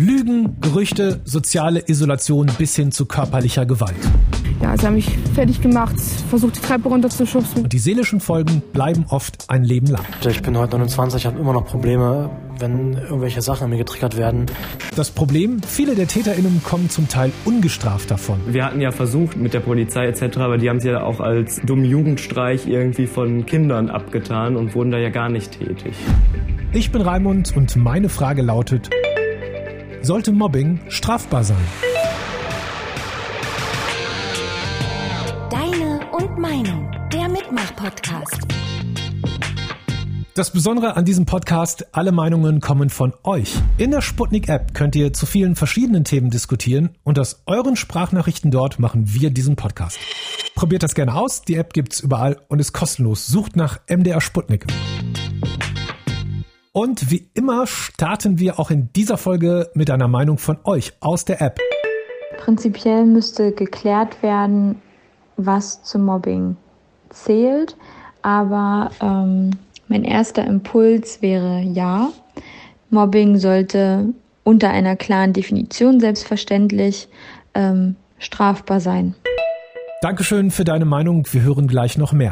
Lügen, Gerüchte, soziale Isolation bis hin zu körperlicher Gewalt. Ja, sie haben mich fertig gemacht, versucht die Treppe runterzuschubsen. Und die seelischen Folgen bleiben oft ein Leben lang. Ich bin heute 29, habe immer noch Probleme, wenn irgendwelche Sachen an mir getriggert werden. Das Problem, viele der TäterInnen kommen zum Teil ungestraft davon. Wir hatten ja versucht mit der Polizei etc., aber die haben es ja auch als dummen Jugendstreich irgendwie von Kindern abgetan und wurden da ja gar nicht tätig. Ich bin Raimund und meine Frage lautet, sollte Mobbing strafbar sein? und Meinung, der Mitmach-Podcast. Das Besondere an diesem Podcast, alle Meinungen kommen von euch. In der Sputnik-App könnt ihr zu vielen verschiedenen Themen diskutieren und aus euren Sprachnachrichten dort machen wir diesen Podcast. Probiert das gerne aus, die App gibt's überall und ist kostenlos. Sucht nach MDR Sputnik. Und wie immer starten wir auch in dieser Folge mit einer Meinung von euch aus der App. Prinzipiell müsste geklärt werden, was zum Mobbing zählt. Aber ähm, mein erster Impuls wäre ja. Mobbing sollte unter einer klaren Definition selbstverständlich ähm, strafbar sein. Dankeschön für deine Meinung. Wir hören gleich noch mehr.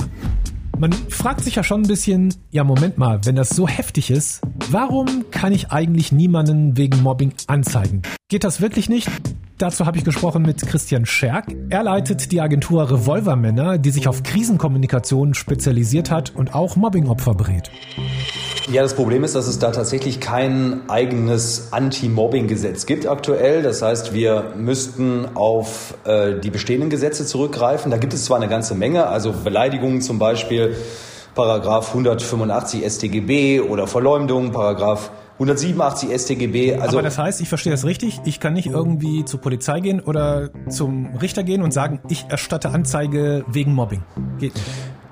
Man fragt sich ja schon ein bisschen, ja Moment mal, wenn das so heftig ist, warum kann ich eigentlich niemanden wegen Mobbing anzeigen? Geht das wirklich nicht? Dazu habe ich gesprochen mit Christian Scherk. Er leitet die Agentur Revolvermänner, die sich auf Krisenkommunikation spezialisiert hat und auch Mobbingopfer berät. Ja, das Problem ist, dass es da tatsächlich kein eigenes Anti-Mobbing-Gesetz gibt aktuell. Das heißt, wir müssten auf äh, die bestehenden Gesetze zurückgreifen. Da gibt es zwar eine ganze Menge, also Beleidigungen zum Beispiel, Paragraph 185 StGB oder Verleumdung, Paragraph 187 StGB. Also Aber das heißt, ich verstehe das richtig, ich kann nicht irgendwie zur Polizei gehen oder zum Richter gehen und sagen, ich erstatte Anzeige wegen Mobbing. Geht nicht.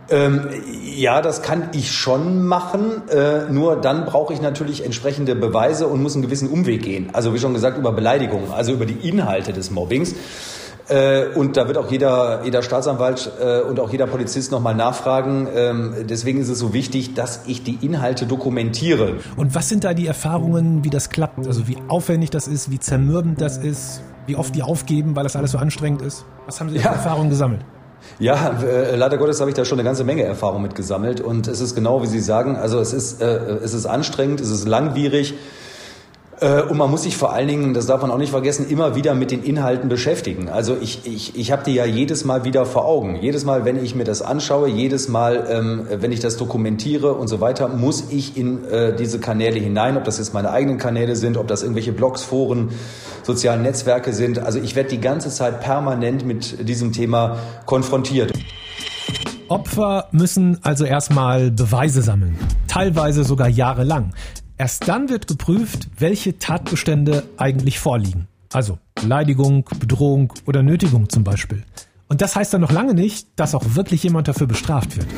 Ähm, ja, das kann ich schon machen. Äh, nur dann brauche ich natürlich entsprechende Beweise und muss einen gewissen Umweg gehen. Also wie schon gesagt, über Beleidigungen, also über die Inhalte des Mobbings. Äh, und da wird auch jeder, jeder Staatsanwalt äh, und auch jeder Polizist nochmal nachfragen. Ähm, deswegen ist es so wichtig, dass ich die Inhalte dokumentiere. Und was sind da die Erfahrungen, wie das klappt? Also wie aufwendig das ist, wie zermürbend das ist, wie oft die aufgeben, weil das alles so anstrengend ist? Was haben Sie für Erfahrungen gesammelt? Ja, äh, leider Gottes habe ich da schon eine ganze Menge Erfahrung mit gesammelt und es ist genau wie Sie sagen, also es ist, äh, es ist anstrengend, es ist langwierig. Äh, und man muss sich vor allen Dingen, das darf man auch nicht vergessen, immer wieder mit den Inhalten beschäftigen. Also ich, ich, ich habe die ja jedes Mal wieder vor Augen. Jedes Mal, wenn ich mir das anschaue, jedes Mal, ähm, wenn ich das dokumentiere und so weiter, muss ich in äh, diese Kanäle hinein, ob das jetzt meine eigenen Kanäle sind, ob das irgendwelche Blogs, Foren, sozialen Netzwerke sind. Also ich werde die ganze Zeit permanent mit diesem Thema konfrontiert. Opfer müssen also erstmal Beweise sammeln, teilweise sogar jahrelang. Erst dann wird geprüft, welche Tatbestände eigentlich vorliegen. Also Beleidigung, Bedrohung oder Nötigung zum Beispiel. Und das heißt dann noch lange nicht, dass auch wirklich jemand dafür bestraft wird.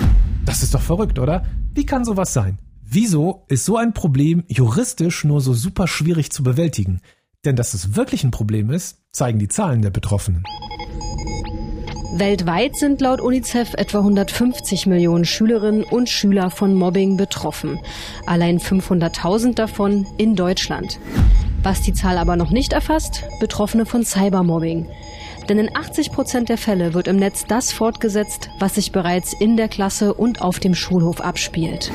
Das ist doch verrückt, oder? Wie kann sowas sein? Wieso ist so ein Problem juristisch nur so super schwierig zu bewältigen? Denn dass es wirklich ein Problem ist, zeigen die Zahlen der Betroffenen. Weltweit sind laut UNICEF etwa 150 Millionen Schülerinnen und Schüler von Mobbing betroffen. Allein 500.000 davon in Deutschland. Was die Zahl aber noch nicht erfasst, Betroffene von Cybermobbing. Denn in 80 Prozent der Fälle wird im Netz das fortgesetzt, was sich bereits in der Klasse und auf dem Schulhof abspielt.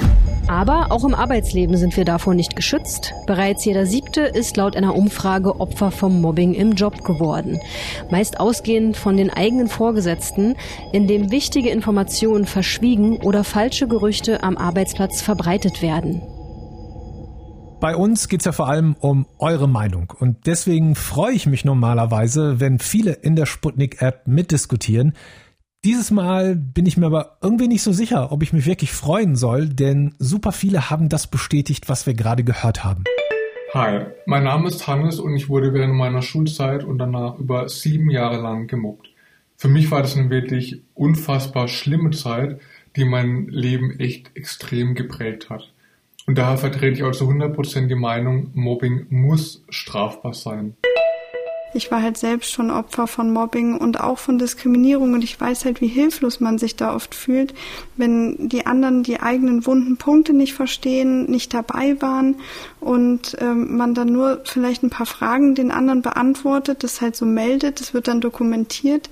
Aber auch im Arbeitsleben sind wir davor nicht geschützt. Bereits jeder siebte ist laut einer Umfrage Opfer vom Mobbing im Job geworden. Meist ausgehend von den eigenen Vorgesetzten, in dem wichtige Informationen verschwiegen oder falsche Gerüchte am Arbeitsplatz verbreitet werden. Bei uns geht's ja vor allem um eure Meinung. Und deswegen freue ich mich normalerweise, wenn viele in der Sputnik-App mitdiskutieren. Dieses Mal bin ich mir aber irgendwie nicht so sicher, ob ich mich wirklich freuen soll, denn super viele haben das bestätigt, was wir gerade gehört haben. Hi, mein Name ist Hannes und ich wurde während meiner Schulzeit und danach über sieben Jahre lang gemobbt. Für mich war das eine wirklich unfassbar schlimme Zeit, die mein Leben echt extrem geprägt hat. Und daher vertrete ich also 100% die Meinung, Mobbing muss strafbar sein. ich war halt selbst schon Opfer von Mobbing und auch von Diskriminierung. Und ich weiß halt, wie hilflos man sich da oft fühlt, wenn die anderen die eigenen wunden Punkte nicht verstehen, nicht dabei waren und ähm, man dann nur vielleicht ein paar Fragen den anderen beantwortet, das halt so meldet, das wird dann dokumentiert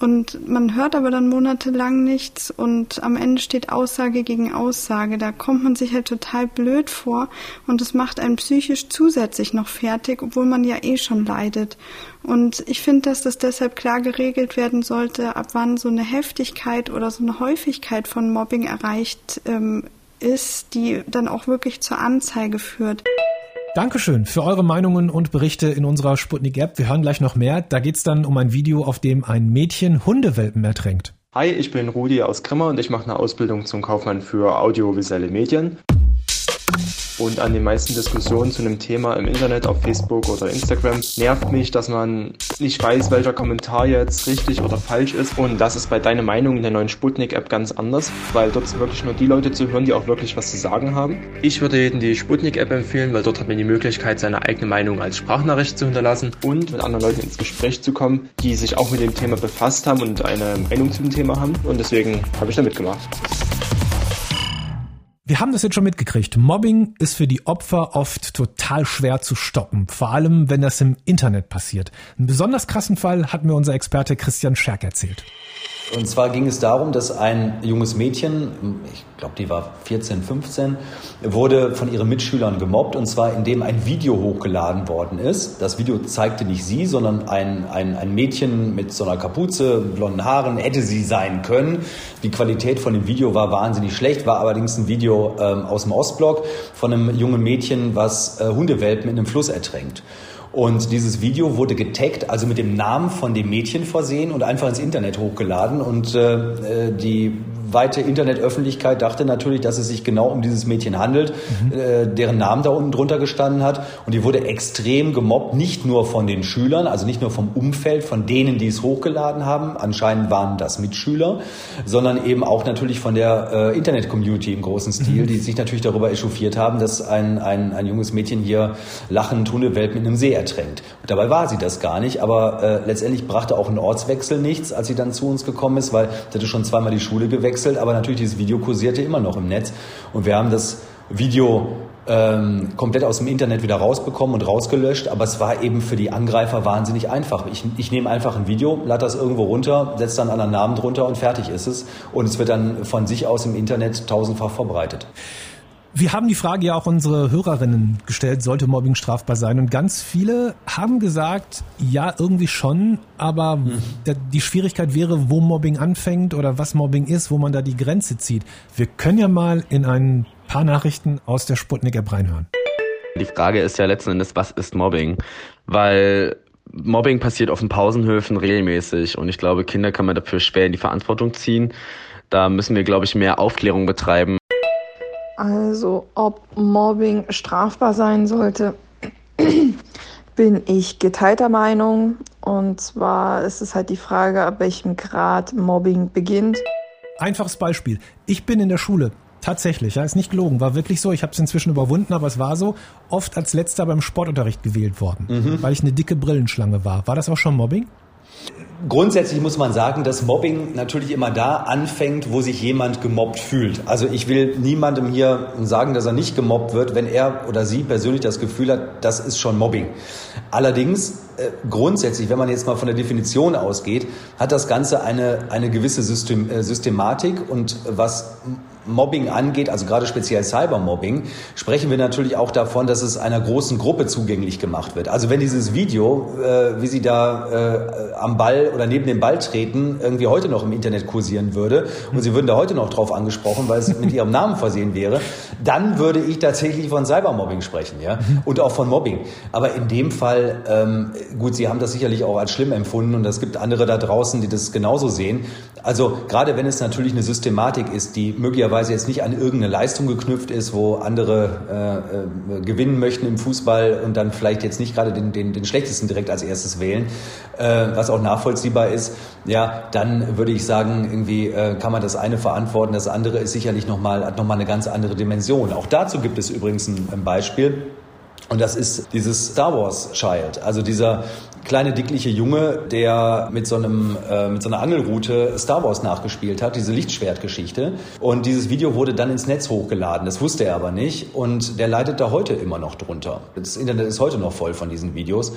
und man hört aber dann monatelang nichts und am Ende steht Aussage gegen Aussage. Da kommt man sich halt total blöd vor und es macht einen psychisch zusätzlich noch fertig, obwohl man ja eh schon leidet. Und ich finde, dass das deshalb klar geregelt werden sollte, ab wann so eine Heftigkeit oder so eine Häufigkeit von Mobbing erreicht ähm, ist, die dann auch wirklich zur Anzeige führt. Dankeschön für eure Meinungen und Berichte in unserer Sputnik-App. Wir hören gleich noch mehr. Da geht's dann um ein Video, auf dem ein Mädchen Hundewelpen ertränkt. Hi, ich bin Rudi aus Grimma und ich mache eine Ausbildung zum Kaufmann für audiovisuelle Medien. Und an den meisten Diskussionen zu einem Thema im Internet, auf Facebook oder Instagram, nervt mich, dass man nicht weiß, welcher Kommentar jetzt richtig oder falsch ist. Und das ist bei Deine Meinung in der neuen Sputnik-App ganz anders, weil dort sind wirklich nur die Leute zu hören, die auch wirklich was zu sagen haben. Ich würde jedem die Sputnik-App empfehlen, weil dort hat man die Möglichkeit, seine eigene Meinung als Sprachnachricht zu hinterlassen und mit anderen Leuten ins Gespräch zu kommen, die sich auch mit dem Thema befasst haben und eine Meinung zu dem Thema haben. Und deswegen habe ich da mitgemacht. Wir haben das jetzt schon mitgekriegt. Mobbing ist für die Opfer oft total schwer zu stoppen, vor allem wenn das im Internet passiert. Einen besonders krassen Fall hat mir unser Experte Christian Scherk erzählt. Und zwar ging es darum, dass ein junges Mädchen, ich glaube, die war 14, 15, wurde von ihren Mitschülern gemobbt und zwar indem ein Video hochgeladen worden ist. Das Video zeigte nicht sie, sondern ein, ein, ein Mädchen mit so einer Kapuze, blonden Haaren, hätte sie sein können. Die Qualität von dem Video war wahnsinnig schlecht, war allerdings ein Video ähm, aus dem Ostblock von einem jungen Mädchen, was äh, Hundewelpen in einem Fluss ertränkt. Und dieses Video wurde getaggt, also mit dem Namen von dem Mädchen versehen und einfach ins Internet hochgeladen. Und äh, die weite Internetöffentlichkeit dachte natürlich, dass es sich genau um dieses Mädchen handelt, mhm. äh, deren Namen da unten drunter gestanden hat. Und die wurde extrem gemobbt, nicht nur von den Schülern, also nicht nur vom Umfeld, von denen, die es hochgeladen haben. Anscheinend waren das Mitschüler, sondern eben auch natürlich von der äh, Internet-Community im großen Stil, mhm. die sich natürlich darüber echauffiert haben, dass ein, ein, ein junges Mädchen hier lachend Hundewelpen in einem See ertränkt. Und dabei war sie das gar nicht, aber äh, letztendlich brachte auch ein Ortswechsel nichts, als sie dann zu uns gekommen ist, weil sie hatte schon zweimal die Schule gewechselt gewechselt, aber natürlich dieses Video kursierte immer noch im Netz und wir haben das Video ähm, komplett aus dem Internet wieder rausbekommen und rausgelöscht, aber es war eben für die Angreifer wahnsinnig einfach. Ich, ich nehme einfach ein Video, lade das irgendwo runter, setze dann einen anderen Namen drunter und fertig ist es. Und es wird dann von sich aus im Internet tausendfach verbreitet. Wir haben die Frage ja auch unsere Hörerinnen gestellt, sollte Mobbing strafbar sein? Und ganz viele haben gesagt, ja, irgendwie schon, aber mhm. die Schwierigkeit wäre, wo Mobbing anfängt oder was Mobbing ist, wo man da die Grenze zieht. Wir können ja mal in ein paar Nachrichten aus der Sputnik-App reinhören. Die Frage ist ja letzten Endes, was ist Mobbing? Weil Mobbing passiert auf den Pausenhöfen regelmäßig und ich glaube, Kinder kann man dafür schwer in die Verantwortung ziehen. Da müssen wir, glaube ich, mehr Aufklärung betreiben. Also ob Mobbing strafbar sein sollte, bin ich geteilter Meinung. Und zwar ist es halt die Frage, ab welchem Grad Mobbing beginnt. Einfaches Beispiel. Ich bin in der Schule. Tatsächlich, ja, ist nicht gelogen, war wirklich so. Ich habe es inzwischen überwunden, aber es war so. Oft als letzter beim Sportunterricht gewählt worden, mhm. weil ich eine dicke Brillenschlange war. War das auch schon Mobbing? Grundsätzlich muss man sagen, dass Mobbing natürlich immer da anfängt, wo sich jemand gemobbt fühlt. Also ich will niemandem hier sagen, dass er nicht gemobbt wird, wenn er oder sie persönlich das Gefühl hat, das ist schon Mobbing. Allerdings äh, grundsätzlich, wenn man jetzt mal von der Definition ausgeht, hat das Ganze eine, eine gewisse System, äh, Systematik und was Mobbing angeht, also gerade speziell Cybermobbing, sprechen wir natürlich auch davon, dass es einer großen Gruppe zugänglich gemacht wird. Also wenn dieses Video, äh, wie Sie da äh, am Ball oder neben dem Ball treten, irgendwie heute noch im Internet kursieren würde und Sie würden da heute noch drauf angesprochen, weil es mit Ihrem Namen versehen wäre, dann würde ich tatsächlich von Cybermobbing sprechen, ja, und auch von Mobbing. Aber in dem Fall, ähm, gut, Sie haben das sicherlich auch als schlimm empfunden und es gibt andere da draußen, die das genauso sehen. Also gerade wenn es natürlich eine Systematik ist, die möglicherweise möglicherweise jetzt nicht an irgendeine Leistung geknüpft ist, wo andere äh, äh, gewinnen möchten im Fußball und dann vielleicht jetzt nicht gerade den, den, den schlechtesten direkt als erstes wählen, äh, was auch nachvollziehbar ist, ja, dann würde ich sagen, irgendwie äh, kann man das eine verantworten, das andere ist sicherlich nochmal, hat nochmal eine ganz andere Dimension. Auch dazu gibt es übrigens ein, ein Beispiel. Und das ist dieses Star Wars Child, also dieser kleine dickliche Junge, der mit so einem äh, mit so einer Angelrute Star Wars nachgespielt hat, diese Lichtschwertgeschichte. Und dieses Video wurde dann ins Netz hochgeladen. Das wusste er aber nicht. Und der leidet da heute immer noch drunter. Das Internet ist heute noch voll von diesen Videos.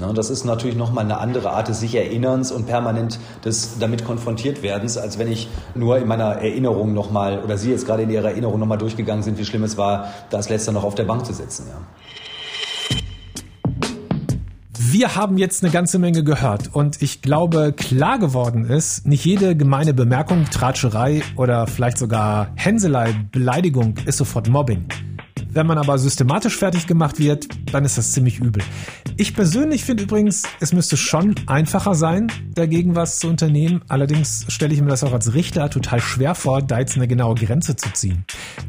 Na, das ist natürlich nochmal eine andere Art des sich Erinnerns und permanent des damit konfrontiert werdens, als wenn ich nur in meiner Erinnerung nochmal, oder Sie jetzt gerade in Ihrer Erinnerung nochmal durchgegangen sind, wie schlimm es war, da als letzter noch auf der Bank zu sitzen. Ja. Wir haben jetzt eine ganze Menge gehört und ich glaube, klar geworden ist, nicht jede gemeine Bemerkung, Tratscherei oder vielleicht sogar Hänselei, Beleidigung ist sofort Mobbing. Wenn man aber systematisch fertig gemacht wird, dann ist das ziemlich übel. Ich persönlich finde übrigens, es müsste schon einfacher sein, dagegen was zu unternehmen. Allerdings stelle ich mir das auch als Richter total schwer vor, da jetzt eine genaue Grenze zu ziehen.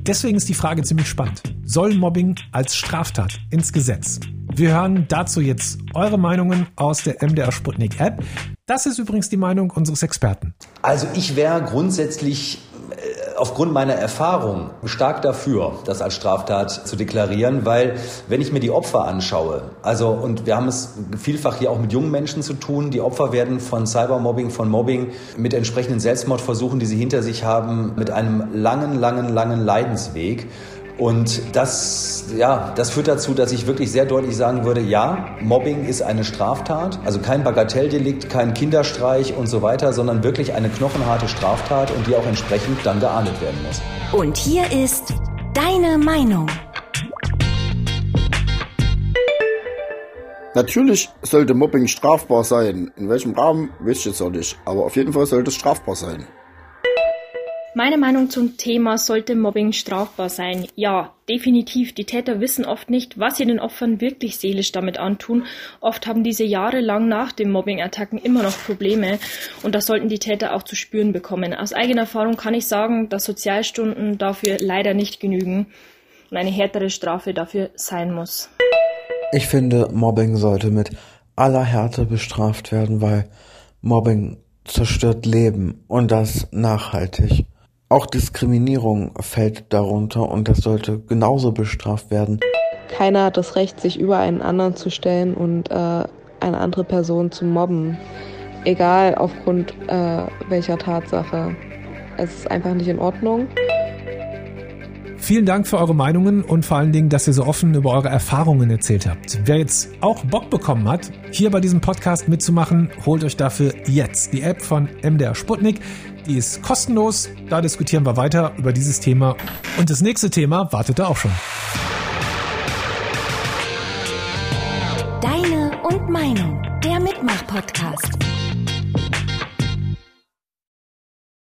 Deswegen ist die Frage ziemlich spannend. Soll Mobbing als Straftat ins Gesetz? Wir hören dazu jetzt eure Meinungen aus der MDR Sputnik App. Das ist übrigens die Meinung unseres Experten. Also ich wäre grundsätzlich aufgrund meiner Erfahrung stark dafür, das als Straftat zu deklarieren, weil wenn ich mir die Opfer anschaue, also und wir haben es vielfach hier auch mit jungen Menschen zu tun, die Opfer werden von Cybermobbing, von Mobbing mit entsprechenden Selbstmordversuchen, die sie hinter sich haben, mit einem langen, langen, langen Leidensweg. Und das, ja, das führt dazu, dass ich wirklich sehr deutlich sagen würde, ja, Mobbing ist eine Straftat, also kein Bagatelldelikt, kein Kinderstreich und so weiter, sondern wirklich eine knochenharte Straftat und die auch entsprechend dann geahndet werden muss. Und hier ist deine Meinung. Natürlich sollte Mobbing strafbar sein. In welchem Rahmen, weiß ich jetzt auch nicht. Aber auf jeden Fall sollte es strafbar sein. Meine Meinung zum Thema sollte Mobbing strafbar sein. Ja, definitiv. Die Täter wissen oft nicht, was sie den Opfern wirklich seelisch damit antun. Oft haben diese jahrelang nach den Mobbing-Attacken immer noch Probleme und das sollten die Täter auch zu spüren bekommen. Aus eigener Erfahrung kann ich sagen, dass Sozialstunden dafür leider nicht genügen und eine härtere Strafe dafür sein muss. Ich finde, Mobbing sollte mit aller Härte bestraft werden, weil Mobbing zerstört Leben und das nachhaltig. Auch Diskriminierung fällt darunter und das sollte genauso bestraft werden. Keiner hat das Recht, sich über einen anderen zu stellen und äh, eine andere Person zu mobben. Egal aufgrund äh, welcher Tatsache. Es ist einfach nicht in Ordnung. Vielen Dank für eure Meinungen und vor allen Dingen, dass ihr so offen über eure Erfahrungen erzählt habt. Wer jetzt auch Bock bekommen hat, hier bei diesem Podcast mitzumachen, holt euch dafür jetzt die App von MDR Sputnik. Die ist kostenlos. Da diskutieren wir weiter über dieses Thema. Und das nächste Thema wartet da auch schon. Deine und Meinung, der Mitmach-Podcast.